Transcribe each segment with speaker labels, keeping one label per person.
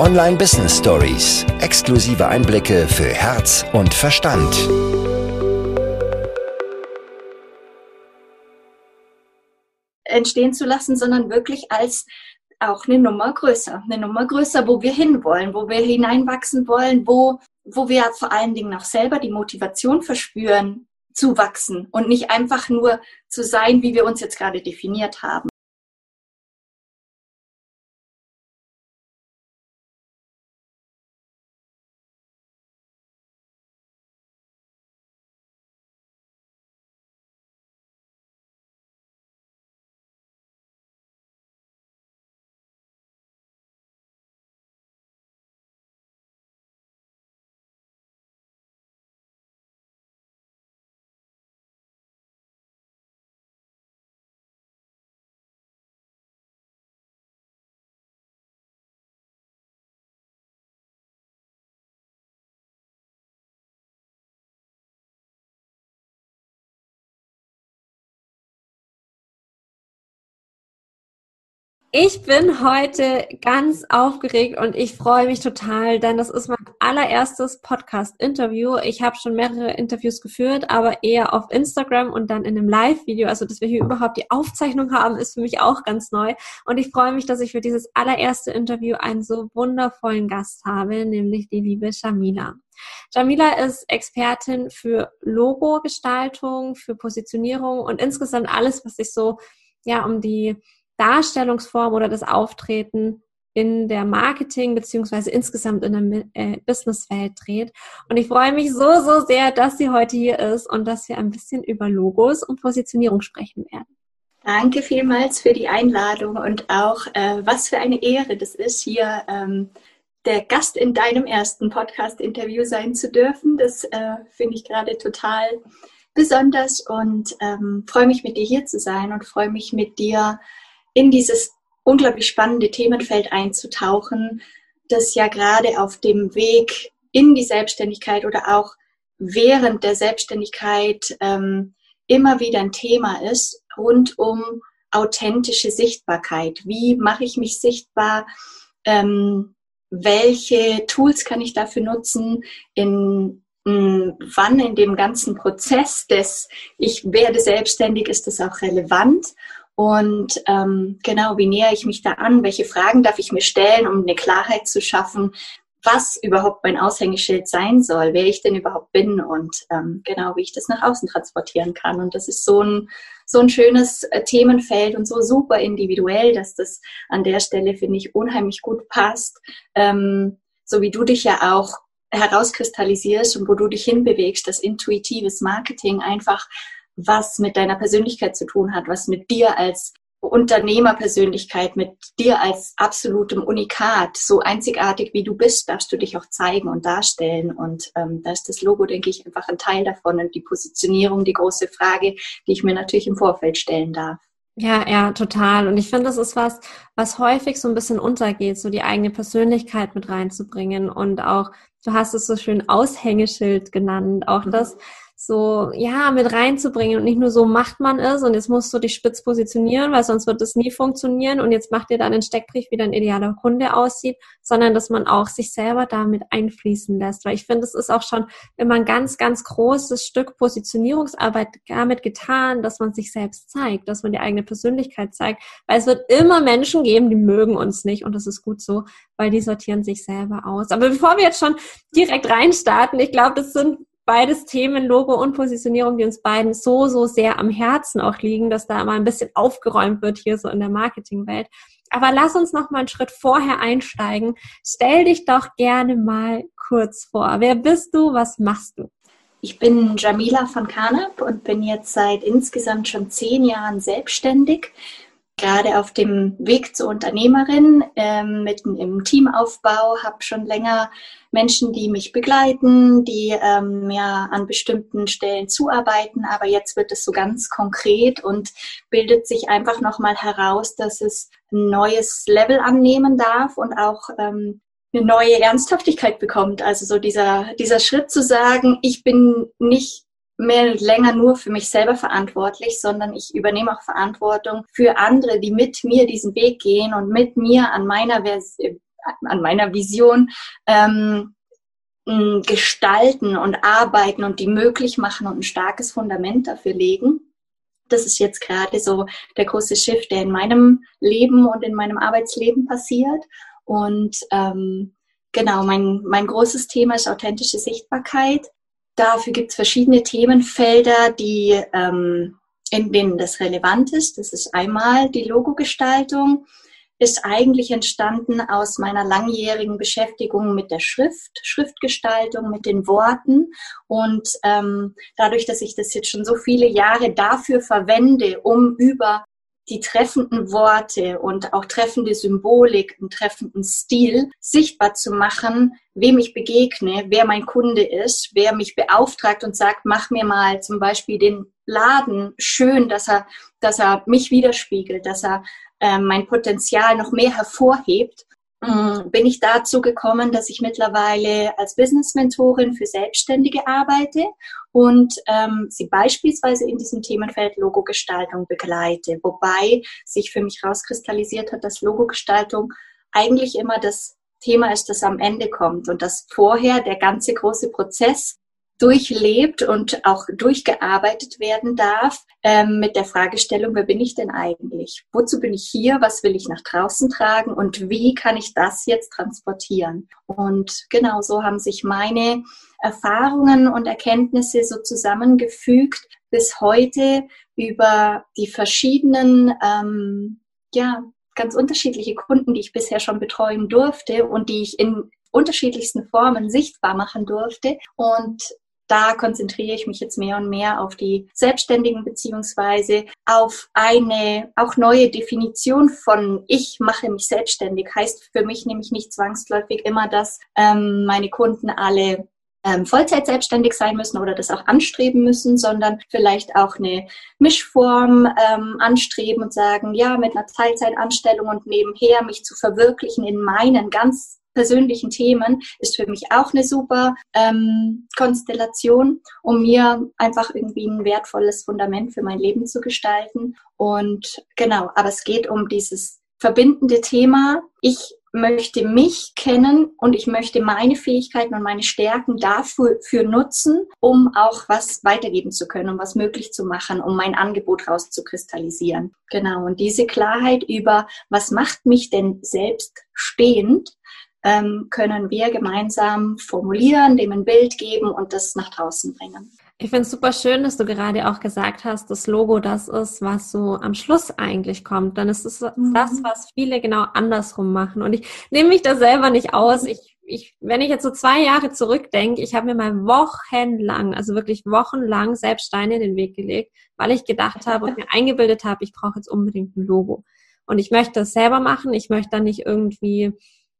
Speaker 1: Online Business Stories. Exklusive Einblicke für Herz und Verstand.
Speaker 2: Entstehen zu lassen, sondern wirklich als auch eine Nummer größer. Eine Nummer größer, wo wir hinwollen, wo wir hineinwachsen wollen, wo, wo wir vor allen Dingen auch selber die Motivation verspüren, zu wachsen und nicht einfach nur zu sein, wie wir uns jetzt gerade definiert haben.
Speaker 3: Ich bin heute ganz aufgeregt und ich freue mich total, denn das ist mein allererstes Podcast-Interview. Ich habe schon mehrere Interviews geführt, aber eher auf Instagram und dann in einem Live-Video. Also, dass wir hier überhaupt die Aufzeichnung haben, ist für mich auch ganz neu. Und ich freue mich, dass ich für dieses allererste Interview einen so wundervollen Gast habe, nämlich die liebe Shamila. Jamila ist Expertin für Logo-Gestaltung, für Positionierung und insgesamt alles, was sich so ja um die Darstellungsform oder das Auftreten in der Marketing beziehungsweise insgesamt in der äh, Businesswelt dreht. Und ich freue mich so, so sehr, dass sie heute hier ist und dass wir ein bisschen über Logos und Positionierung sprechen werden.
Speaker 2: Danke vielmals für die Einladung und auch, äh, was für eine Ehre das ist, hier ähm, der Gast in deinem ersten Podcast-Interview sein zu dürfen. Das äh, finde ich gerade total besonders und ähm, freue mich mit dir hier zu sein und freue mich mit dir in dieses unglaublich spannende Themenfeld einzutauchen, das ja gerade auf dem Weg in die Selbstständigkeit oder auch während der Selbstständigkeit ähm, immer wieder ein Thema ist, rund um authentische Sichtbarkeit. Wie mache ich mich sichtbar? Ähm, welche Tools kann ich dafür nutzen? In, in, wann in dem ganzen Prozess des Ich werde selbstständig ist das auch relevant? Und ähm, genau, wie nähere ich mich da an? Welche Fragen darf ich mir stellen, um eine Klarheit zu schaffen, was überhaupt mein Aushängeschild sein soll, wer ich denn überhaupt bin und ähm, genau, wie ich das nach außen transportieren kann. Und das ist so ein, so ein schönes äh, Themenfeld und so super individuell, dass das an der Stelle, finde ich, unheimlich gut passt. Ähm, so wie du dich ja auch herauskristallisierst und wo du dich hinbewegst, das intuitives Marketing einfach was mit deiner Persönlichkeit zu tun hat, was mit dir als Unternehmerpersönlichkeit, mit dir als absolutem Unikat, so einzigartig wie du bist, darfst du dich auch zeigen und darstellen. Und ähm, da ist das Logo, denke ich, einfach ein Teil davon und die Positionierung, die große Frage, die ich mir natürlich im Vorfeld stellen darf.
Speaker 3: Ja, ja, total. Und ich finde, das ist was, was häufig so ein bisschen untergeht, so die eigene Persönlichkeit mit reinzubringen und auch, du hast es so schön Aushängeschild genannt, auch mhm. das, so, ja, mit reinzubringen. Und nicht nur so macht man es und jetzt musst du dich spitz positionieren, weil sonst wird es nie funktionieren und jetzt macht dir dann einen Steckbrief, wie dein idealer Kunde aussieht, sondern dass man auch sich selber damit einfließen lässt, weil ich finde, es ist auch schon immer ein ganz, ganz großes Stück Positionierungsarbeit damit getan, dass man sich selbst zeigt, dass man die eigene Persönlichkeit zeigt, weil es wird immer Menschen geben, die mögen uns nicht und das ist gut so, weil die sortieren sich selber aus. Aber bevor wir jetzt schon direkt reinstarten, ich glaube, das sind beides Themen, Logo und Positionierung, die uns beiden so, so sehr am Herzen auch liegen, dass da mal ein bisschen aufgeräumt wird hier so in der Marketingwelt. Aber lass uns noch mal einen Schritt vorher einsteigen. Stell dich doch gerne mal kurz vor. Wer bist du? Was machst du?
Speaker 2: Ich bin Jamila von Kanab und bin jetzt seit insgesamt schon zehn Jahren selbstständig gerade auf dem Weg zur Unternehmerin, ähm, mitten im Teamaufbau, habe schon länger Menschen, die mich begleiten, die ähm, mir an bestimmten Stellen zuarbeiten, aber jetzt wird es so ganz konkret und bildet sich einfach nochmal heraus, dass es ein neues Level annehmen darf und auch ähm, eine neue Ernsthaftigkeit bekommt. Also so dieser, dieser Schritt zu sagen, ich bin nicht mehr länger nur für mich selber verantwortlich, sondern ich übernehme auch Verantwortung für andere, die mit mir diesen Weg gehen und mit mir an meiner Version an meiner Vision ähm, gestalten und arbeiten und die möglich machen und ein starkes Fundament dafür legen. Das ist jetzt gerade so der große Shift, der in meinem Leben und in meinem Arbeitsleben passiert. Und ähm, genau, mein, mein großes Thema ist authentische Sichtbarkeit. Dafür gibt es verschiedene Themenfelder, die ähm, in denen das relevant ist. Das ist einmal die Logogestaltung, ist eigentlich entstanden aus meiner langjährigen Beschäftigung mit der Schrift, Schriftgestaltung, mit den Worten. Und ähm, dadurch, dass ich das jetzt schon so viele Jahre dafür verwende, um über die treffenden Worte und auch treffende Symbolik, einen treffenden Stil sichtbar zu machen, wem ich begegne, wer mein Kunde ist, wer mich beauftragt und sagt, mach mir mal zum Beispiel den Laden schön, dass er, dass er mich widerspiegelt, dass er äh, mein Potenzial noch mehr hervorhebt, bin ich dazu gekommen, dass ich mittlerweile als Business-Mentorin für Selbstständige arbeite und ähm, sie beispielsweise in diesem Themenfeld Logogestaltung begleite, wobei sich für mich rauskristallisiert hat, dass Logogestaltung eigentlich immer das Thema ist, das am Ende kommt und dass vorher der ganze große Prozess durchlebt und auch durchgearbeitet werden darf ähm, mit der Fragestellung, wer bin ich denn eigentlich? Wozu bin ich hier? Was will ich nach draußen tragen? Und wie kann ich das jetzt transportieren? Und genau so haben sich meine Erfahrungen und Erkenntnisse so zusammengefügt bis heute über die verschiedenen, ähm, ja, ganz unterschiedliche Kunden, die ich bisher schon betreuen durfte und die ich in unterschiedlichsten Formen sichtbar machen durfte. Und da konzentriere ich mich jetzt mehr und mehr auf die Selbstständigen beziehungsweise auf eine auch neue Definition von ich mache mich selbstständig. Heißt für mich nämlich nicht zwangsläufig immer, dass ähm, meine Kunden alle ähm, Vollzeit selbstständig sein müssen oder das auch anstreben müssen, sondern vielleicht auch eine Mischform ähm, anstreben und sagen, ja, mit einer Teilzeitanstellung und nebenher mich zu verwirklichen in meinen ganz persönlichen Themen ist für mich auch eine super ähm, Konstellation, um mir einfach irgendwie ein wertvolles Fundament für mein Leben zu gestalten. Und genau, aber es geht um dieses verbindende Thema. Ich möchte mich kennen und ich möchte meine Fähigkeiten und meine Stärken dafür für nutzen, um auch was weitergeben zu können, um was möglich zu machen, um mein Angebot rauszukristallisieren. Genau. Und diese Klarheit über, was macht mich denn selbst stehend, ähm, können wir gemeinsam formulieren, dem ein Bild geben und das nach draußen bringen.
Speaker 3: Ich finde es super schön, dass du gerade auch gesagt hast, das Logo das ist, was so am Schluss eigentlich kommt. Dann ist es mhm. das, was viele genau andersrum machen. Und ich nehme mich da selber nicht aus. Ich, ich, wenn ich jetzt so zwei Jahre zurückdenke, ich habe mir mal wochenlang, also wirklich wochenlang selbst Steine in den Weg gelegt, weil ich gedacht habe und mir eingebildet habe, ich brauche jetzt unbedingt ein Logo. Und ich möchte das selber machen. Ich möchte dann nicht irgendwie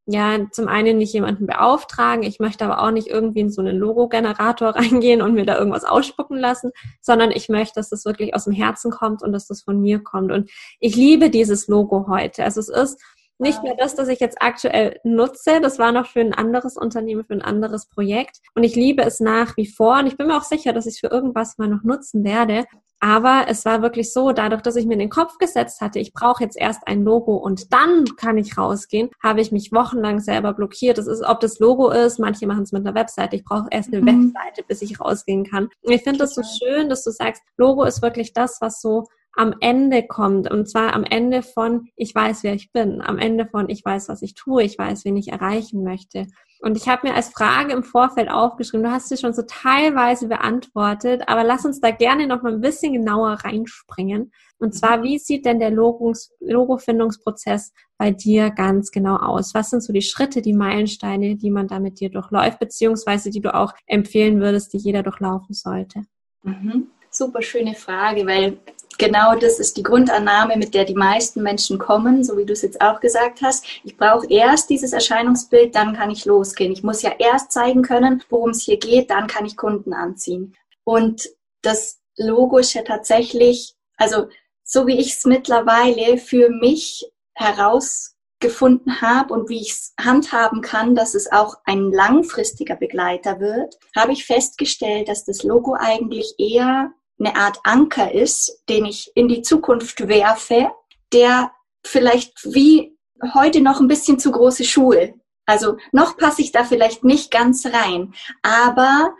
Speaker 3: ja, zum einen nicht jemanden beauftragen, ich möchte aber auch nicht irgendwie in so einen Logo-Generator reingehen und mir da irgendwas ausspucken lassen, sondern ich möchte, dass das wirklich aus dem Herzen kommt und dass das von mir kommt. Und ich liebe dieses Logo heute. Also es ist nicht mehr das, das ich jetzt aktuell nutze. Das war noch für ein anderes Unternehmen, für ein anderes Projekt. Und ich liebe es nach wie vor. Und ich bin mir auch sicher, dass ich es für irgendwas mal noch nutzen werde. Aber es war wirklich so, dadurch, dass ich mir in den Kopf gesetzt hatte, ich brauche jetzt erst ein Logo und dann kann ich rausgehen, habe ich mich wochenlang selber blockiert. Das ist, ob das Logo ist, manche machen es mit einer Webseite. Ich brauche erst eine mhm. Webseite, bis ich rausgehen kann. Und ich finde das so schön, dass du sagst, Logo ist wirklich das, was so am Ende kommt. Und zwar am Ende von, ich weiß, wer ich bin. Am Ende von, ich weiß, was ich tue. Ich weiß, wen ich erreichen möchte. Und ich habe mir als Frage im Vorfeld aufgeschrieben, du hast sie schon so teilweise beantwortet, aber lass uns da gerne noch mal ein bisschen genauer reinspringen. Und zwar, mhm. wie sieht denn der Logo-Findungsprozess bei dir ganz genau aus? Was sind so die Schritte, die Meilensteine, die man da mit dir durchläuft, beziehungsweise die du auch empfehlen würdest, die jeder durchlaufen sollte?
Speaker 2: Mhm. Super schöne Frage, weil genau das ist die Grundannahme, mit der die meisten Menschen kommen, so wie du es jetzt auch gesagt hast. Ich brauche erst dieses Erscheinungsbild, dann kann ich losgehen. Ich muss ja erst zeigen können, worum es hier geht, dann kann ich Kunden anziehen. Und das Logo ist ja tatsächlich, also so wie ich es mittlerweile für mich herausgefunden habe und wie ich es handhaben kann, dass es auch ein langfristiger Begleiter wird, habe ich festgestellt, dass das Logo eigentlich eher eine Art Anker ist, den ich in die Zukunft werfe, der vielleicht wie heute noch ein bisschen zu große Schuhe. Also noch passe ich da vielleicht nicht ganz rein, aber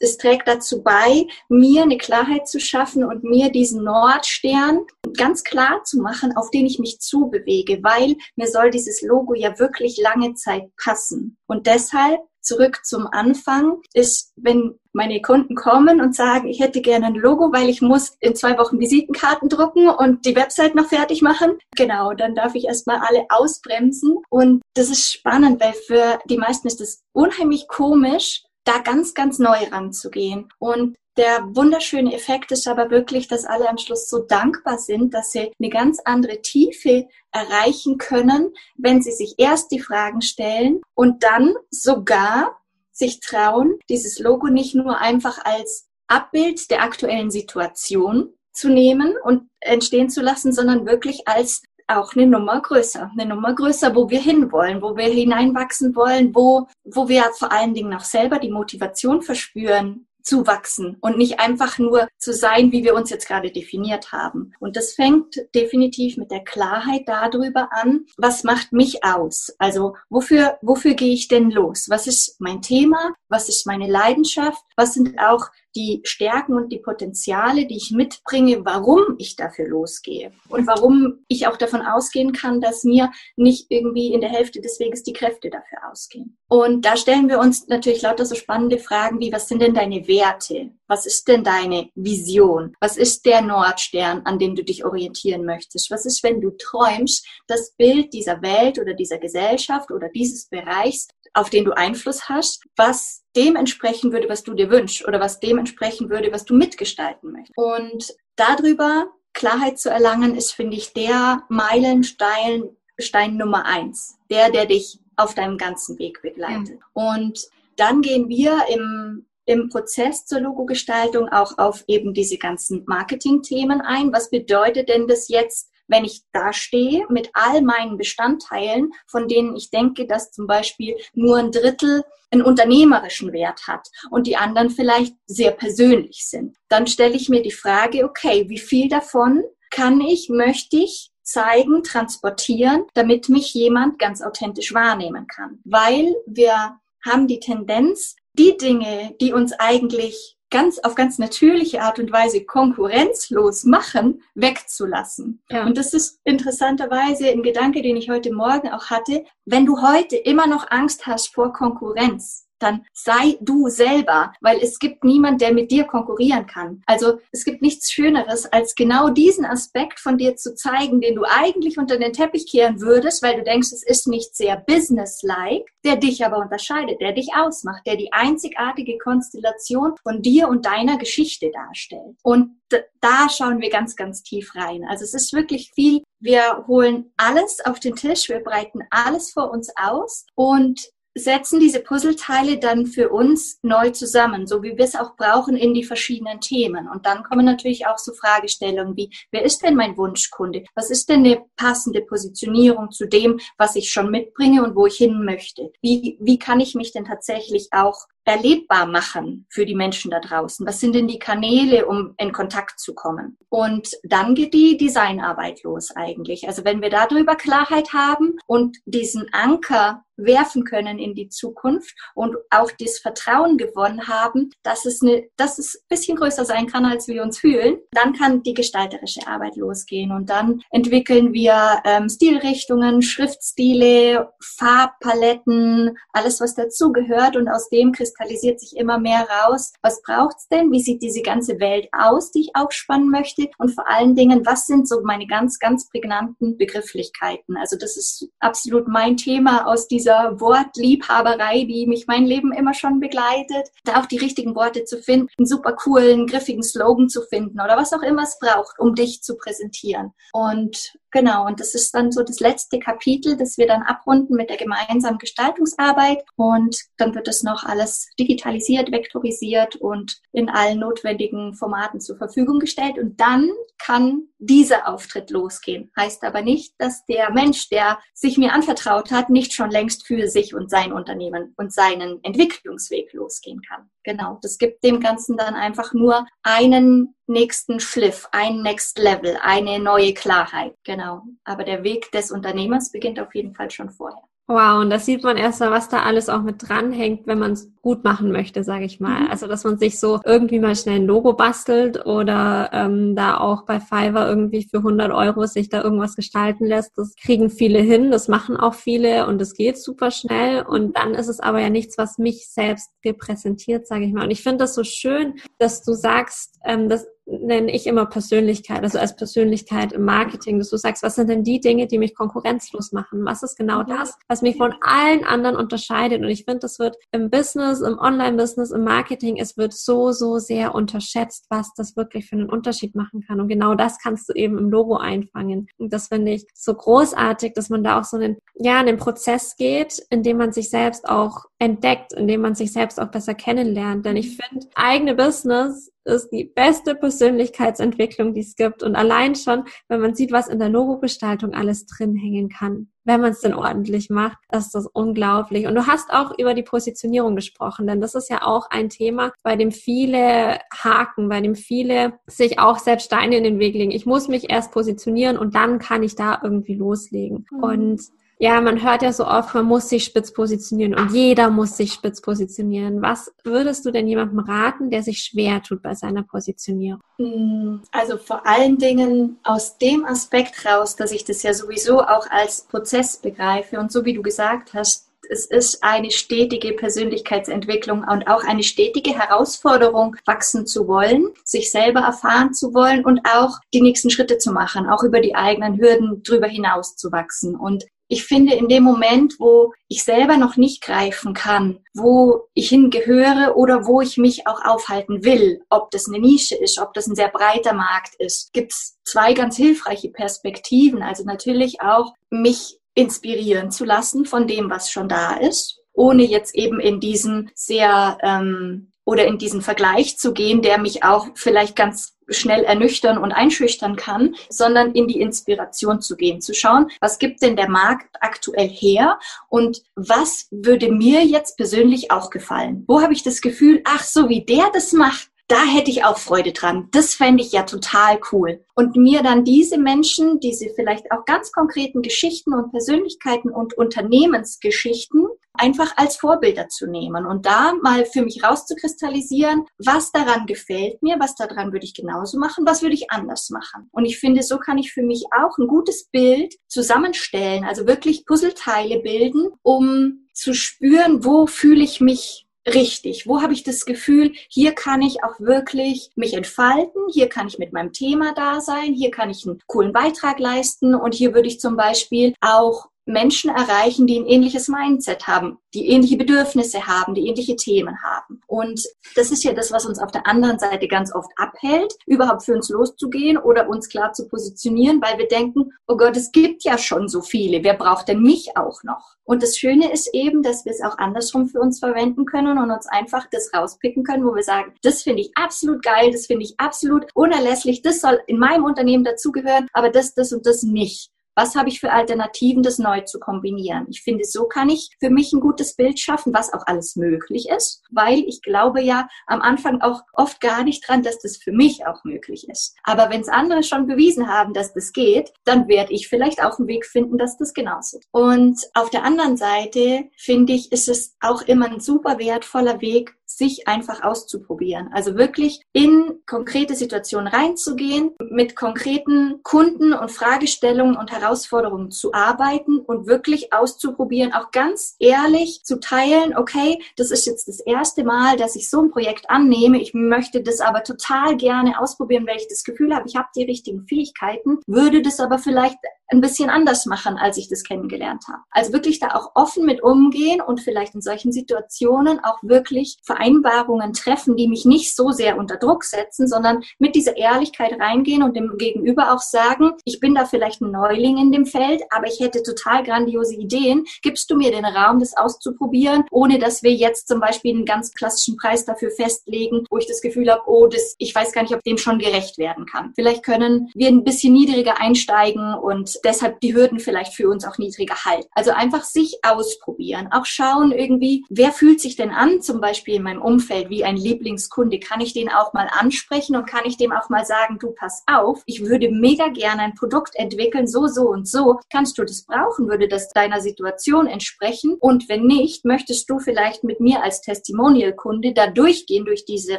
Speaker 2: es trägt dazu bei, mir eine Klarheit zu schaffen und mir diesen Nordstern ganz klar zu machen, auf den ich mich zubewege, weil mir soll dieses Logo ja wirklich lange Zeit passen. Und deshalb zurück zum Anfang ist, wenn meine Kunden kommen und sagen, ich hätte gerne ein Logo, weil ich muss in zwei Wochen Visitenkarten drucken und die Website noch fertig machen. Genau, dann darf ich erstmal alle ausbremsen. Und das ist spannend, weil für die meisten ist das unheimlich komisch, da ganz, ganz neu ranzugehen. Und der wunderschöne Effekt ist aber wirklich, dass alle am Schluss so dankbar sind, dass sie eine ganz andere Tiefe erreichen können, wenn sie sich erst die Fragen stellen und dann sogar sich trauen, dieses Logo nicht nur einfach als Abbild der aktuellen Situation zu nehmen und entstehen zu lassen, sondern wirklich als auch eine Nummer größer, eine Nummer größer, wo wir hinwollen, wo wir hineinwachsen wollen, wo, wo wir vor allen Dingen auch selber die Motivation verspüren, zu wachsen und nicht einfach nur zu sein, wie wir uns jetzt gerade definiert haben. Und das fängt definitiv mit der Klarheit darüber an, was macht mich aus? Also wofür, wofür gehe ich denn los? Was ist mein Thema? Was ist meine Leidenschaft? Was sind auch die Stärken und die Potenziale, die ich mitbringe, warum ich dafür losgehe und warum ich auch davon ausgehen kann, dass mir nicht irgendwie in der Hälfte des Weges die Kräfte dafür ausgehen. Und da stellen wir uns natürlich lauter so spannende Fragen wie, was sind denn deine Werte? Was ist denn deine Vision? Was ist der Nordstern, an dem du dich orientieren möchtest? Was ist, wenn du träumst, das Bild dieser Welt oder dieser Gesellschaft oder dieses Bereichs, auf den du Einfluss hast, was dem entsprechen würde, was du dir wünschst oder was dem entsprechen würde, was du mitgestalten möchtest. Und darüber Klarheit zu erlangen, ist, finde ich, der Meilenstein Stein Nummer eins. Der, der dich auf deinem ganzen Weg begleitet. Ja. Und dann gehen wir im, im Prozess zur Logogestaltung auch auf eben diese ganzen Marketing-Themen ein. Was bedeutet denn das jetzt wenn ich da stehe mit all meinen Bestandteilen, von denen ich denke, dass zum Beispiel nur ein Drittel einen unternehmerischen Wert hat und die anderen vielleicht sehr persönlich sind, dann stelle ich mir die Frage, okay, wie viel davon kann ich, möchte ich zeigen, transportieren, damit mich jemand ganz authentisch wahrnehmen kann. Weil wir haben die Tendenz, die Dinge, die uns eigentlich ganz auf ganz natürliche Art und Weise konkurrenzlos machen, wegzulassen. Ja. Und das ist interessanterweise ein Gedanke, den ich heute Morgen auch hatte. Wenn du heute immer noch Angst hast vor Konkurrenz, dann sei du selber, weil es gibt niemand, der mit dir konkurrieren kann. Also es gibt nichts Schöneres, als genau diesen Aspekt von dir zu zeigen, den du eigentlich unter den Teppich kehren würdest, weil du denkst, es ist nicht sehr businesslike, der dich aber unterscheidet, der dich ausmacht, der die einzigartige Konstellation von dir und deiner Geschichte darstellt. Und da schauen wir ganz, ganz tief rein. Also es ist wirklich viel. Wir holen alles auf den Tisch, wir breiten alles vor uns aus und setzen diese Puzzleteile dann für uns neu zusammen, so wie wir es auch brauchen in die verschiedenen Themen. Und dann kommen natürlich auch so Fragestellungen wie, wer ist denn mein Wunschkunde? Was ist denn eine passende Positionierung zu dem, was ich schon mitbringe und wo ich hin möchte? Wie, wie kann ich mich denn tatsächlich auch erlebbar machen für die Menschen da draußen? Was sind denn die Kanäle, um in Kontakt zu kommen? Und dann geht die Designarbeit los eigentlich. Also wenn wir darüber Klarheit haben und diesen Anker werfen können in die Zukunft und auch das Vertrauen gewonnen haben, dass es, eine, dass es ein bisschen größer sein kann, als wir uns fühlen, dann kann die gestalterische Arbeit losgehen. Und dann entwickeln wir ähm, Stilrichtungen, Schriftstile, Farbpaletten, alles, was dazugehört. Und aus dem kristallisiert sich immer mehr raus. Was braucht's denn? Wie sieht diese ganze Welt aus, die ich aufspannen möchte? Und vor allen Dingen, was sind so meine ganz, ganz prägnanten Begrifflichkeiten? Also das ist absolut mein Thema aus dieser Wortliebhaberei, die mich mein Leben immer schon begleitet, da auch die richtigen Worte zu finden, einen super coolen, griffigen Slogan zu finden oder was auch immer es braucht, um dich zu präsentieren. Und genau, und das ist dann so das letzte Kapitel, das wir dann abrunden mit der gemeinsamen Gestaltungsarbeit und dann wird es noch alles digitalisiert, vektorisiert und in allen notwendigen Formaten zur Verfügung gestellt. Und dann kann dieser Auftritt losgehen. Heißt aber nicht, dass der Mensch, der sich mir anvertraut hat, nicht schon längst für sich und sein Unternehmen und seinen Entwicklungsweg losgehen kann. Genau, das gibt dem Ganzen dann einfach nur einen nächsten Schliff, ein Next Level, eine neue Klarheit. Genau. Aber der Weg des Unternehmers beginnt auf jeden Fall schon vorher.
Speaker 3: Wow, und da sieht man erst mal, was da alles auch mit dranhängt, wenn man es gut machen möchte, sage ich mal. Mhm. Also, dass man sich so irgendwie mal schnell ein Logo bastelt oder ähm, da auch bei Fiverr irgendwie für 100 Euro sich da irgendwas gestalten lässt. Das kriegen viele hin, das machen auch viele und es geht super schnell. Und dann ist es aber ja nichts, was mich selbst repräsentiert, sage ich mal. Und ich finde das so schön, dass du sagst, ähm, dass nenne ich immer Persönlichkeit, also als Persönlichkeit im Marketing, dass du sagst, was sind denn die Dinge, die mich konkurrenzlos machen? Was ist genau das, was mich von allen anderen unterscheidet? Und ich finde, das wird im Business, im Online-Business, im Marketing, es wird so, so sehr unterschätzt, was das wirklich für einen Unterschied machen kann. Und genau das kannst du eben im Logo einfangen. Und das finde ich so großartig, dass man da auch so einen, ja, einen Prozess geht, in dem man sich selbst auch entdeckt, in dem man sich selbst auch besser kennenlernt. Denn ich finde, eigene Business ist die beste Persönlichkeitsentwicklung, die es gibt. Und allein schon, wenn man sieht, was in der Logogestaltung alles drin hängen kann, wenn man es denn ordentlich macht, ist das unglaublich. Und du hast auch über die Positionierung gesprochen, denn das ist ja auch ein Thema, bei dem viele haken, bei dem viele sich auch selbst Steine in den Weg legen. Ich muss mich erst positionieren und dann kann ich da irgendwie loslegen. Mhm. Und ja, man hört ja so oft, man muss sich spitz positionieren und jeder muss sich spitz positionieren. Was würdest du denn jemandem raten, der sich schwer tut bei seiner Positionierung?
Speaker 2: Hm, also vor allen Dingen aus dem Aspekt raus, dass ich das ja sowieso auch als Prozess begreife und so wie du gesagt hast, es ist eine stetige Persönlichkeitsentwicklung und auch eine stetige Herausforderung, wachsen zu wollen, sich selber erfahren zu wollen und auch die nächsten Schritte zu machen, auch über die eigenen Hürden drüber hinaus zu wachsen. Und ich finde, in dem Moment, wo ich selber noch nicht greifen kann, wo ich hingehöre oder wo ich mich auch aufhalten will, ob das eine Nische ist, ob das ein sehr breiter Markt ist, gibt es zwei ganz hilfreiche Perspektiven. Also natürlich auch mich inspirieren zu lassen von dem, was schon da ist, ohne jetzt eben in diesen sehr ähm, oder in diesen Vergleich zu gehen, der mich auch vielleicht ganz schnell ernüchtern und einschüchtern kann, sondern in die Inspiration zu gehen, zu schauen, was gibt denn der Markt aktuell her und was würde mir jetzt persönlich auch gefallen? Wo habe ich das Gefühl, ach, so wie der das macht, da hätte ich auch Freude dran. Das fände ich ja total cool. Und mir dann diese Menschen, diese vielleicht auch ganz konkreten Geschichten und Persönlichkeiten und Unternehmensgeschichten einfach als Vorbilder zu nehmen und da mal für mich rauszukristallisieren, was daran gefällt mir, was daran würde ich genauso machen, was würde ich anders machen. Und ich finde, so kann ich für mich auch ein gutes Bild zusammenstellen, also wirklich Puzzleteile bilden, um zu spüren, wo fühle ich mich richtig? Wo habe ich das Gefühl, hier kann ich auch wirklich mich entfalten, hier kann ich mit meinem Thema da sein, hier kann ich einen coolen Beitrag leisten und hier würde ich zum Beispiel auch Menschen erreichen, die ein ähnliches Mindset haben, die ähnliche Bedürfnisse haben, die ähnliche Themen haben. Und das ist ja das, was uns auf der anderen Seite ganz oft abhält, überhaupt für uns loszugehen oder uns klar zu positionieren, weil wir denken, oh Gott, es gibt ja schon so viele, wer braucht denn mich auch noch? Und das Schöne ist eben, dass wir es auch andersrum für uns verwenden können und uns einfach das rauspicken können, wo wir sagen, das finde ich absolut geil, das finde ich absolut unerlässlich, das soll in meinem Unternehmen dazugehören, aber das, das und das nicht was habe ich für Alternativen, das neu zu kombinieren. Ich finde, so kann ich für mich ein gutes Bild schaffen, was auch alles möglich ist, weil ich glaube ja am Anfang auch oft gar nicht dran, dass das für mich auch möglich ist. Aber wenn es andere schon bewiesen haben, dass das geht, dann werde ich vielleicht auch einen Weg finden, dass das genauso ist. Und auf der anderen Seite finde ich, ist es auch immer ein super wertvoller Weg, sich einfach auszuprobieren. Also wirklich in konkrete Situationen reinzugehen, mit konkreten Kunden und Fragestellungen und Herausforderungen zu arbeiten und wirklich auszuprobieren, auch ganz ehrlich zu teilen, okay, das ist jetzt das erste Mal, dass ich so ein Projekt annehme. Ich möchte das aber total gerne ausprobieren, weil ich das Gefühl habe, ich habe die richtigen Fähigkeiten, würde das aber vielleicht ein bisschen anders machen, als ich das kennengelernt habe. Also wirklich da auch offen mit umgehen und vielleicht in solchen Situationen auch wirklich Vereinbarungen treffen, die mich nicht so sehr unter Druck setzen, sondern mit dieser Ehrlichkeit reingehen und dem Gegenüber auch sagen, ich bin da vielleicht ein Neuling in dem Feld, aber ich hätte total grandiose Ideen. Gibst du mir den Raum, das auszuprobieren, ohne dass wir jetzt zum Beispiel einen ganz klassischen Preis dafür festlegen, wo ich das Gefühl habe, oh, das, ich weiß gar nicht, ob dem schon gerecht werden kann. Vielleicht können wir ein bisschen niedriger einsteigen und deshalb die Hürden vielleicht für uns auch niedriger halten. Also einfach sich ausprobieren, auch schauen irgendwie, wer fühlt sich denn an, zum Beispiel meinem Umfeld, wie ein Lieblingskunde, kann ich den auch mal ansprechen und kann ich dem auch mal sagen, du pass auf, ich würde mega gerne ein Produkt entwickeln, so, so und so. Kannst du das brauchen? Würde das deiner Situation entsprechen? Und wenn nicht, möchtest du vielleicht mit mir als Testimonial-Kunde da durchgehen durch diese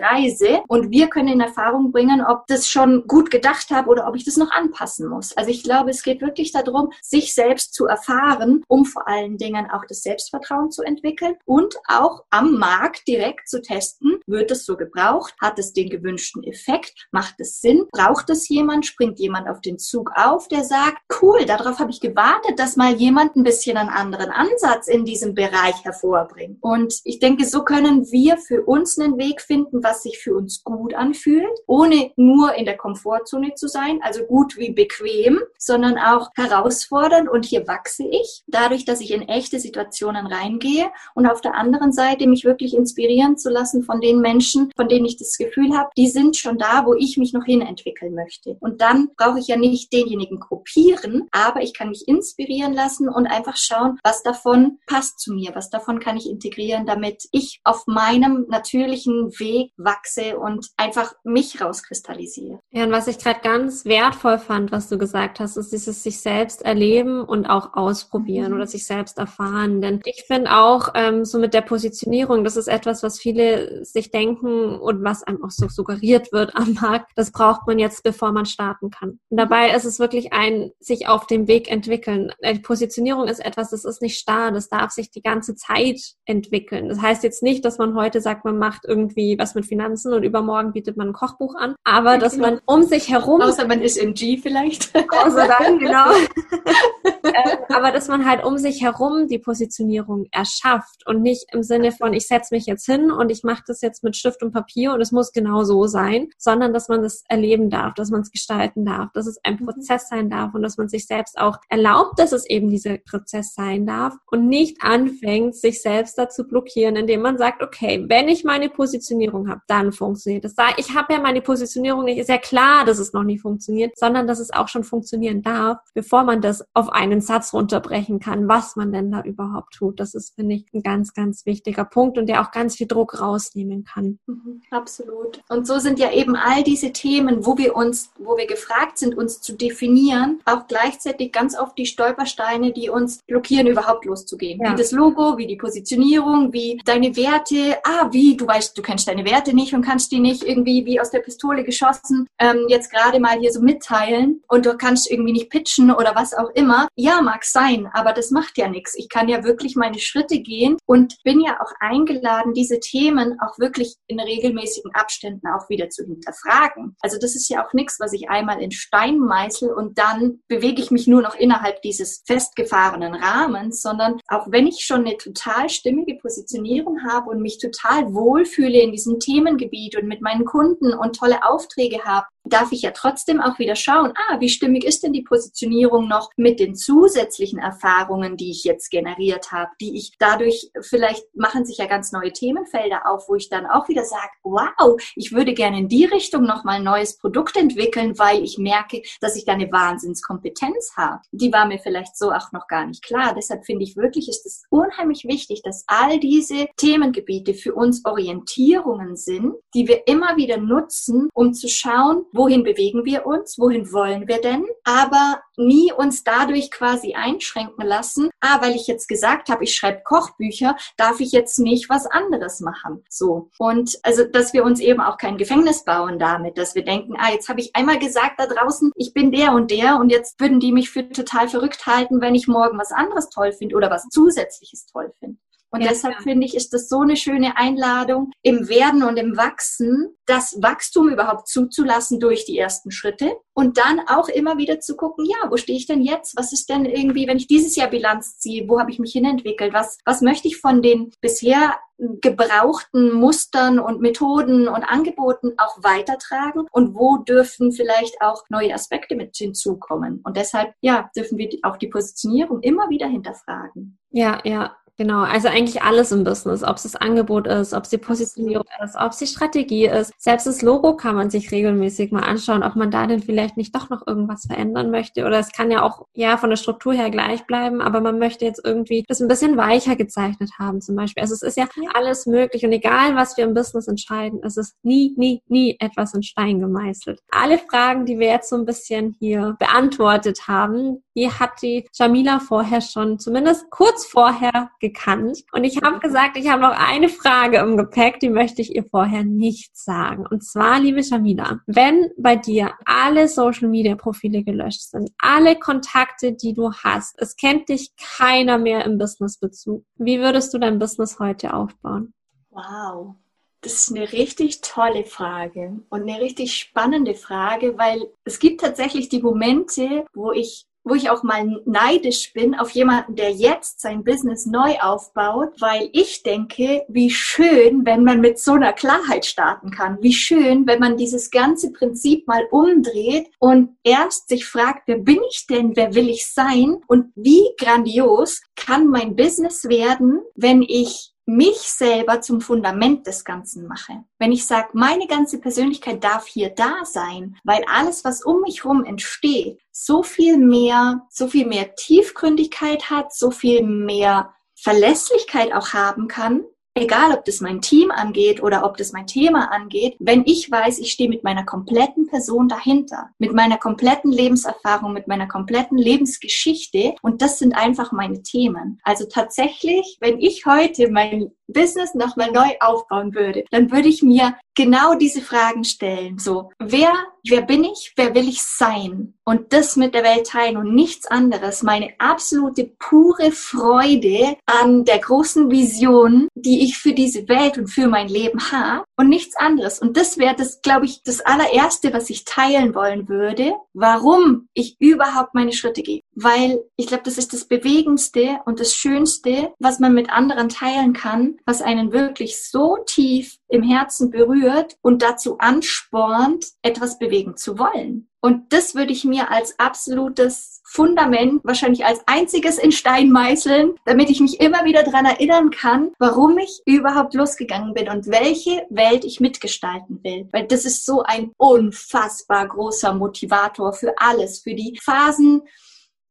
Speaker 2: Reise und wir können in Erfahrung bringen, ob das schon gut gedacht habe oder ob ich das noch anpassen muss. Also ich glaube, es geht wirklich darum, sich selbst zu erfahren, um vor allen Dingen auch das Selbstvertrauen zu entwickeln und auch am Markt direkt zu testen, wird es so gebraucht, hat es den gewünschten Effekt, macht es Sinn, braucht es jemand, springt jemand auf den Zug auf, der sagt, cool, darauf habe ich gewartet, dass mal jemand ein bisschen einen anderen Ansatz in diesem Bereich hervorbringt. Und ich denke, so können wir für uns einen Weg finden, was sich für uns gut anfühlt, ohne nur in der Komfortzone zu sein, also gut wie bequem, sondern auch herausfordernd. Und hier wachse ich, dadurch, dass ich in echte Situationen reingehe und auf der anderen Seite mich wirklich inspirieren zu lassen von den Menschen, von denen ich das Gefühl habe, die sind schon da, wo ich mich noch hin entwickeln möchte. Und dann brauche ich ja nicht denjenigen kopieren, aber ich kann mich inspirieren lassen und einfach schauen, was davon passt zu mir, was davon kann ich integrieren, damit ich auf meinem natürlichen Weg wachse und einfach mich rauskristallisiere.
Speaker 3: Ja, und was ich gerade ganz wertvoll fand, was du gesagt hast, ist dieses sich selbst erleben und auch ausprobieren mhm. oder sich selbst erfahren. Denn ich finde auch ähm, so mit der Positionierung, das ist etwas, was viele sich denken und was einem auch so suggeriert wird am Markt. Das braucht man jetzt, bevor man starten kann. Und dabei ist es wirklich ein sich auf dem Weg entwickeln. Die Positionierung ist etwas, das ist nicht starr, das darf sich die ganze Zeit entwickeln. Das heißt jetzt nicht, dass man heute sagt, man macht irgendwie was mit Finanzen und übermorgen bietet man ein Kochbuch an, aber dass man um sich herum.
Speaker 2: Außer man ist im G vielleicht.
Speaker 3: Außer dann, genau. ähm, aber dass man halt um sich herum die Positionierung erschafft und nicht im Sinne von, ich setze mich jetzt hin und ich mache das jetzt mit Stift und Papier und es muss genau so sein, sondern dass man das erleben darf, dass man es gestalten darf, dass es ein mhm. Prozess sein darf und dass man sich selbst auch erlaubt, dass es eben dieser Prozess sein darf und nicht anfängt, sich selbst dazu blockieren, indem man sagt, okay, wenn ich meine Positionierung habe, dann funktioniert es. Ich habe ja meine Positionierung nicht, ist ja klar, dass es noch nie funktioniert, sondern dass es auch schon funktionieren darf, bevor man das auf einen Satz runterbrechen kann, was man denn da überhaupt tut. Das ist, finde ich, ein ganz, ganz wichtiger Punkt und der auch ganz viel Druck rausnehmen kann.
Speaker 2: Mhm, absolut. Und so sind ja eben all diese Themen, wo wir uns, wo wir gefragt sind, uns zu definieren, auch gleichzeitig ganz oft die Stolpersteine, die uns blockieren, überhaupt loszugehen. Ja. Wie das Logo, wie die Positionierung, wie deine Werte. Ah, wie, du weißt, du kennst deine Werte nicht und kannst die nicht irgendwie wie aus der Pistole geschossen ähm, jetzt gerade mal hier so mitteilen und du kannst irgendwie nicht pitchen oder was auch immer. Ja, mag sein, aber das macht ja nichts. Ich kann ja wirklich meine Schritte gehen und bin ja auch eingeladen, diese Themen auch wirklich in regelmäßigen Abständen auch wieder zu hinterfragen. Also das ist ja auch nichts, was ich einmal in Stein meißel und dann bewege ich mich nur noch innerhalb dieses festgefahrenen Rahmens, sondern auch wenn ich schon eine total stimmige Positionierung habe und mich total wohlfühle in diesem Themengebiet und mit meinen Kunden und tolle Aufträge habe, darf ich ja trotzdem auch wieder schauen, ah, wie stimmig ist denn die Positionierung noch mit den zusätzlichen Erfahrungen, die ich jetzt generiert habe, die ich dadurch, vielleicht machen sich ja ganz neue Themenfelder auf, wo ich dann auch wieder sage, wow, ich würde gerne in die Richtung nochmal ein neues Produkt entwickeln, weil ich merke, dass ich da eine Wahnsinnskompetenz habe. Die war mir vielleicht so auch noch gar nicht klar. Deshalb finde ich wirklich, ist es unheimlich wichtig, dass all diese Themengebiete für uns Orientierungen sind, die wir immer wieder nutzen, um zu schauen, wohin bewegen wir uns, wohin wollen wir denn, aber nie uns dadurch quasi einschränken lassen, ah, weil ich jetzt gesagt habe, ich schreibe Kochbücher, darf ich jetzt nicht was anderes machen. So. Und also, dass wir uns eben auch kein Gefängnis bauen damit, dass wir denken, ah, jetzt habe ich einmal gesagt da draußen, ich bin der und der und jetzt würden die mich für total verrückt halten, wenn ich morgen was anderes toll finde oder was zusätzliches toll finde. Und ja, deshalb ja. finde ich, ist das so eine schöne Einladung, im Werden und im Wachsen das Wachstum überhaupt zuzulassen durch die ersten Schritte und dann auch immer wieder zu gucken, ja, wo stehe ich denn jetzt? Was ist denn irgendwie, wenn ich dieses Jahr Bilanz ziehe, wo habe ich mich hinentwickelt? Was, was möchte ich von den bisher gebrauchten Mustern und Methoden und Angeboten auch weitertragen und wo dürfen vielleicht auch neue Aspekte mit hinzukommen. Und deshalb, ja, dürfen wir auch die Positionierung immer wieder hinterfragen.
Speaker 3: Ja, ja, Genau, also eigentlich alles im Business, ob es das Angebot ist, ob es die Positionierung ist, ob es die Strategie ist. Selbst das Logo kann man sich regelmäßig mal anschauen, ob man da denn vielleicht nicht doch noch irgendwas verändern möchte. Oder es kann ja auch ja von der Struktur her gleich bleiben, aber man möchte jetzt irgendwie das ein bisschen weicher gezeichnet haben zum Beispiel. Also es ist ja, ja. alles möglich und egal, was wir im Business entscheiden, es ist nie, nie, nie etwas in Stein gemeißelt. Alle Fragen, die wir jetzt so ein bisschen hier beantwortet haben, die hat die Jamila vorher schon, zumindest kurz vorher gekannt. Und ich habe gesagt, ich habe noch eine Frage im Gepäck, die möchte ich ihr vorher nicht sagen. Und zwar, liebe Jamila, wenn bei dir alle Social Media Profile gelöscht sind, alle Kontakte, die du hast, es kennt dich keiner mehr im Businessbezug, wie würdest du dein Business heute aufbauen?
Speaker 2: Wow. Das ist eine richtig tolle Frage und eine richtig spannende Frage, weil es gibt tatsächlich die Momente, wo ich wo ich auch mal neidisch bin auf jemanden, der jetzt sein Business neu aufbaut, weil ich denke, wie schön, wenn man mit so einer Klarheit starten kann. Wie schön, wenn man dieses ganze Prinzip mal umdreht und erst sich fragt, wer bin ich denn, wer will ich sein und wie grandios kann mein Business werden, wenn ich mich selber zum Fundament des Ganzen mache. Wenn ich sage, meine ganze Persönlichkeit darf hier da sein, weil alles, was um mich herum entsteht, so viel mehr, so viel mehr Tiefgründigkeit hat, so viel mehr Verlässlichkeit auch haben kann, egal ob das mein Team angeht oder ob das mein Thema angeht, wenn ich weiß, ich stehe mit meiner kompletten Person dahinter, mit meiner kompletten Lebenserfahrung, mit meiner kompletten Lebensgeschichte und das sind einfach meine Themen. Also tatsächlich, wenn ich heute mein Business nochmal neu aufbauen würde, dann würde ich mir genau diese Fragen stellen. So, wer, wer bin ich? Wer will ich sein? Und das mit der Welt teilen und nichts anderes. Meine absolute pure Freude an der großen Vision, die ich für diese Welt und für mein Leben habe und nichts anderes. Und das wäre das, glaube ich, das allererste, was ich teilen wollen würde, warum ich überhaupt meine Schritte gehe. Weil ich glaube, das ist das Bewegendste und das Schönste, was man mit anderen teilen kann, was einen wirklich so tief im Herzen berührt und dazu anspornt, etwas bewegen zu wollen. Und das würde ich mir als absolutes Fundament, wahrscheinlich als einziges in Stein meißeln, damit ich mich immer wieder daran erinnern kann, warum ich überhaupt losgegangen bin und welche Welt ich mitgestalten will. Weil das ist so ein unfassbar großer Motivator für alles, für die Phasen,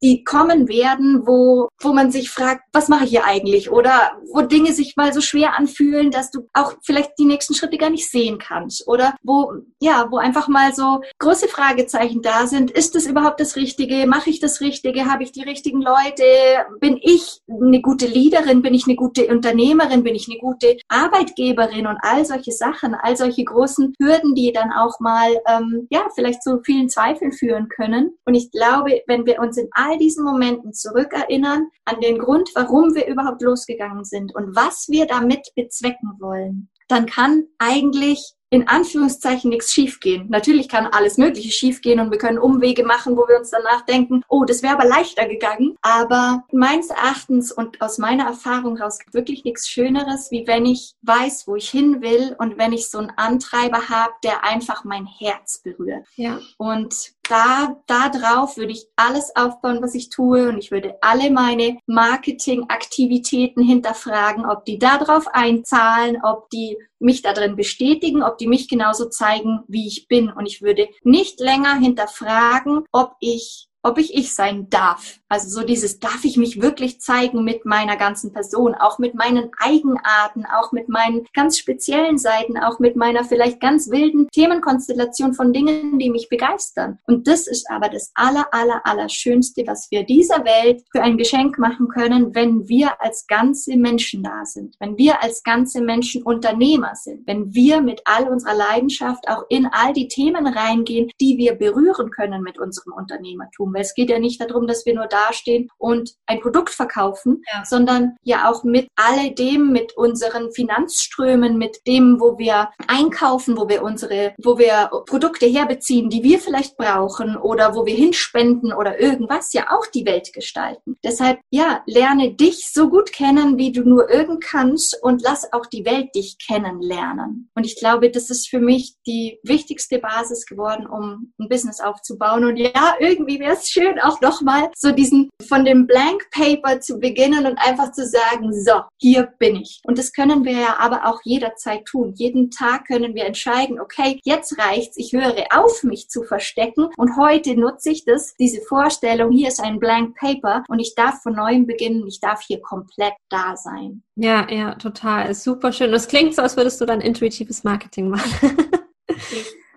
Speaker 2: die kommen werden, wo, wo man sich fragt, was mache ich hier eigentlich? Oder wo Dinge sich mal so schwer anfühlen, dass du auch vielleicht die nächsten Schritte gar nicht sehen kannst. Oder wo, ja, wo einfach mal so große Fragezeichen da sind. Ist das überhaupt das Richtige? Mache ich das Richtige? Habe ich die richtigen Leute? Bin ich eine gute Leaderin? Bin ich eine gute Unternehmerin? Bin ich eine gute Arbeitgeberin? Und all solche Sachen, all solche großen Hürden, die dann auch mal, ähm, ja, vielleicht zu vielen Zweifeln führen können. Und ich glaube, wenn wir uns in all diesen Momenten zurückerinnern an den Grund, warum wir überhaupt losgegangen sind und was wir damit bezwecken wollen, dann kann eigentlich in Anführungszeichen nichts schiefgehen. Natürlich kann alles Mögliche schiefgehen und wir können Umwege machen, wo wir uns danach denken, oh, das wäre aber leichter gegangen. Aber meines Erachtens und aus meiner Erfahrung heraus wirklich nichts Schöneres, wie wenn ich weiß, wo ich hin will und wenn ich so einen Antreiber habe, der einfach mein Herz berührt. Ja. Und da, da drauf würde ich alles aufbauen, was ich tue und ich würde alle meine Marketingaktivitäten hinterfragen, ob die da drauf einzahlen, ob die mich da drin bestätigen, ob die mich genauso zeigen, wie ich bin. Und ich würde nicht länger hinterfragen, ob ich ob ich ich sein darf. Also so dieses, darf ich mich wirklich zeigen mit meiner ganzen Person, auch mit meinen Eigenarten, auch mit meinen ganz speziellen Seiten, auch mit meiner vielleicht ganz wilden Themenkonstellation von Dingen, die mich begeistern. Und das ist aber das aller, aller, aller Schönste, was wir dieser Welt für ein Geschenk machen können, wenn wir als ganze Menschen da sind, wenn wir als ganze Menschen Unternehmer sind, wenn wir mit all unserer Leidenschaft auch in all die Themen reingehen, die wir berühren können mit unserem Unternehmertum weil es geht ja nicht darum, dass wir nur dastehen und ein Produkt verkaufen, ja. sondern ja auch mit alledem, mit unseren Finanzströmen, mit dem, wo wir einkaufen, wo wir unsere, wo wir Produkte herbeziehen, die wir vielleicht brauchen oder wo wir hinspenden oder irgendwas, ja auch die Welt gestalten. Deshalb, ja, lerne dich so gut kennen, wie du nur irgend kannst und lass auch die Welt dich kennenlernen. Und ich glaube, das ist für mich die wichtigste Basis geworden, um ein Business aufzubauen. Und ja, irgendwie wäre es schön, auch nochmal so diesen von dem Blank Paper zu beginnen und einfach zu sagen, so, hier bin ich. Und das können wir ja aber auch jederzeit tun. Jeden Tag können wir entscheiden, okay, jetzt reicht's, ich höre auf, mich zu verstecken und heute nutze ich das, diese Vorstellung, hier ist ein Blank Paper und ich darf von neuem beginnen, ich darf hier komplett da sein.
Speaker 3: Ja, ja, total. Super schön. Das klingt so, als würdest du dann intuitives Marketing machen.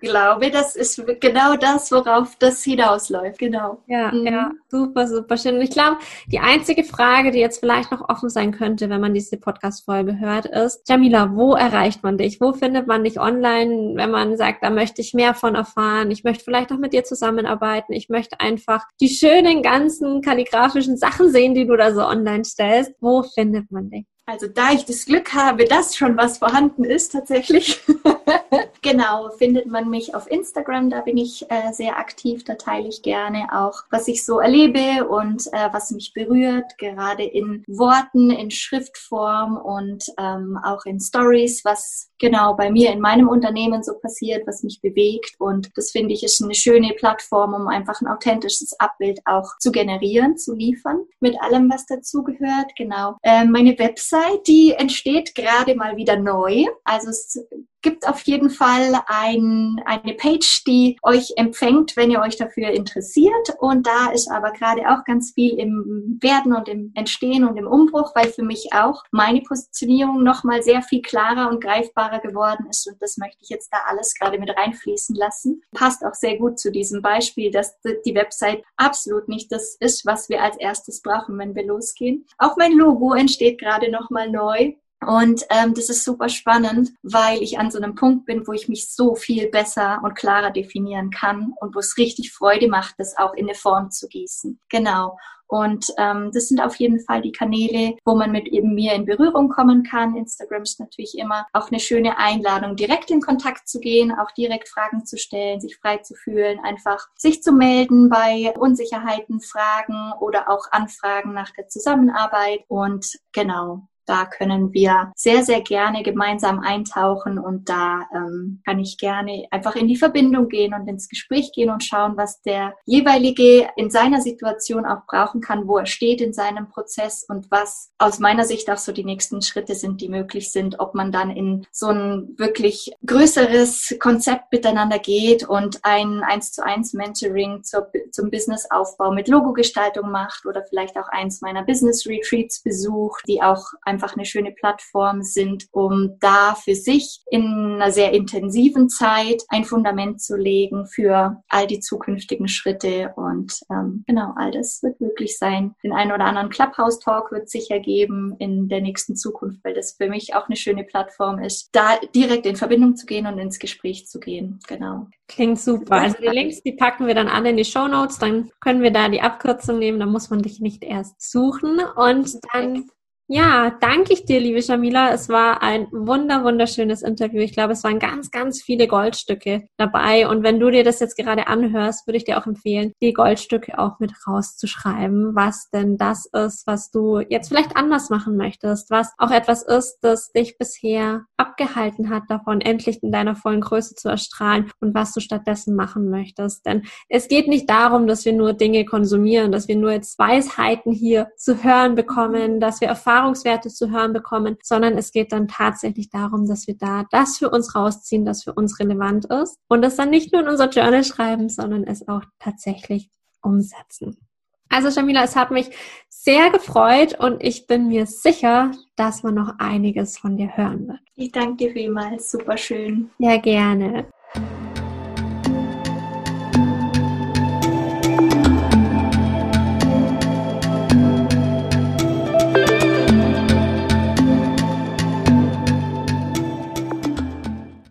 Speaker 2: Glaube, das ist genau das, worauf das hinausläuft. Genau.
Speaker 3: Ja, mhm. ja, super, super schön. Und ich glaube, die einzige Frage, die jetzt vielleicht noch offen sein könnte, wenn man diese Podcast-Folge hört, ist, Jamila, wo erreicht man dich? Wo findet man dich online, wenn man sagt, da möchte ich mehr von erfahren? Ich möchte vielleicht auch mit dir zusammenarbeiten. Ich möchte einfach die schönen ganzen kalligrafischen Sachen sehen, die du da so online stellst. Wo findet man dich?
Speaker 2: Also da ich das Glück habe, dass schon was vorhanden ist tatsächlich, genau, findet man mich auf Instagram, da bin ich äh, sehr aktiv, da teile ich gerne auch, was ich so erlebe und äh, was mich berührt, gerade in Worten, in Schriftform und ähm, auch in Stories, was genau bei mir in meinem Unternehmen so passiert, was mich bewegt. Und das finde ich ist eine schöne Plattform, um einfach ein authentisches Abbild auch zu generieren, zu liefern, mit allem, was dazugehört, genau. Äh, meine Website, die entsteht gerade mal wieder neu, also es gibt auf jeden Fall ein, eine Page, die euch empfängt, wenn ihr euch dafür interessiert. Und da ist aber gerade auch ganz viel im Werden und im Entstehen und im Umbruch, weil für mich auch meine Positionierung nochmal sehr viel klarer und greifbarer geworden ist. Und das möchte ich jetzt da alles gerade mit reinfließen lassen. Passt auch sehr gut zu diesem Beispiel, dass die Website absolut nicht das ist, was wir als erstes brauchen, wenn wir losgehen. Auch mein Logo entsteht gerade nochmal neu. Und ähm, das ist super spannend, weil ich an so einem Punkt bin, wo ich mich so viel besser und klarer definieren kann und wo es richtig Freude macht, das auch in eine Form zu gießen. Genau. Und ähm, das sind auf jeden Fall die Kanäle, wo man mit eben mir in Berührung kommen kann. Instagram ist natürlich immer auch eine schöne Einladung, direkt in Kontakt zu gehen, auch direkt Fragen zu stellen, sich frei zu fühlen, einfach sich zu melden bei Unsicherheiten, Fragen oder auch Anfragen nach der Zusammenarbeit. Und genau, da können wir sehr, sehr gerne gemeinsam eintauchen und da ähm, kann ich gerne einfach in die Verbindung gehen und ins Gespräch gehen und schauen, was der jeweilige in seiner Situation auch brauchen kann, wo er steht in seinem Prozess und was aus meiner Sicht auch so die nächsten Schritte sind, die möglich sind, ob man dann in so ein wirklich größeres Konzept miteinander geht und ein eins zu eins Mentoring zur, zum Businessaufbau mit Logogestaltung macht oder vielleicht auch eins meiner Business Retreats besucht, die auch einfach eine schöne Plattform sind, um da für sich in einer sehr intensiven Zeit ein Fundament zu legen für all die zukünftigen Schritte. Und ähm, genau, all das wird möglich sein. Den einen oder anderen Clubhouse-Talk wird sicher geben in der nächsten Zukunft, weil das für mich auch eine schöne Plattform ist, da direkt in Verbindung zu gehen und ins Gespräch zu gehen. Genau.
Speaker 3: Klingt super. Also die Links, die packen wir dann alle in die Show Notes, dann können wir da die Abkürzung nehmen, da muss man dich nicht erst suchen. Und dann ja, danke ich dir, liebe Shamila. Es war ein wunder, wunderschönes Interview. Ich glaube, es waren ganz, ganz viele Goldstücke dabei. Und wenn du dir das jetzt gerade anhörst, würde ich dir auch empfehlen, die Goldstücke auch mit rauszuschreiben, was denn das ist, was du jetzt vielleicht anders machen möchtest, was auch etwas ist, das dich bisher abgehalten hat davon, endlich in deiner vollen Größe zu erstrahlen und was du stattdessen machen möchtest. Denn es geht nicht darum, dass wir nur Dinge konsumieren, dass wir nur jetzt Weisheiten hier zu hören bekommen, dass wir Erfahrungen Erfahrungswerte zu hören bekommen, sondern es geht dann tatsächlich darum, dass wir da das für uns rausziehen, das für uns relevant ist und das dann nicht nur in unser Journal schreiben, sondern es auch tatsächlich umsetzen. Also Jamila, es hat mich sehr gefreut und ich bin mir sicher, dass man noch einiges von dir hören wird.
Speaker 2: Ich danke dir vielmals, super schön.
Speaker 3: Ja, gerne.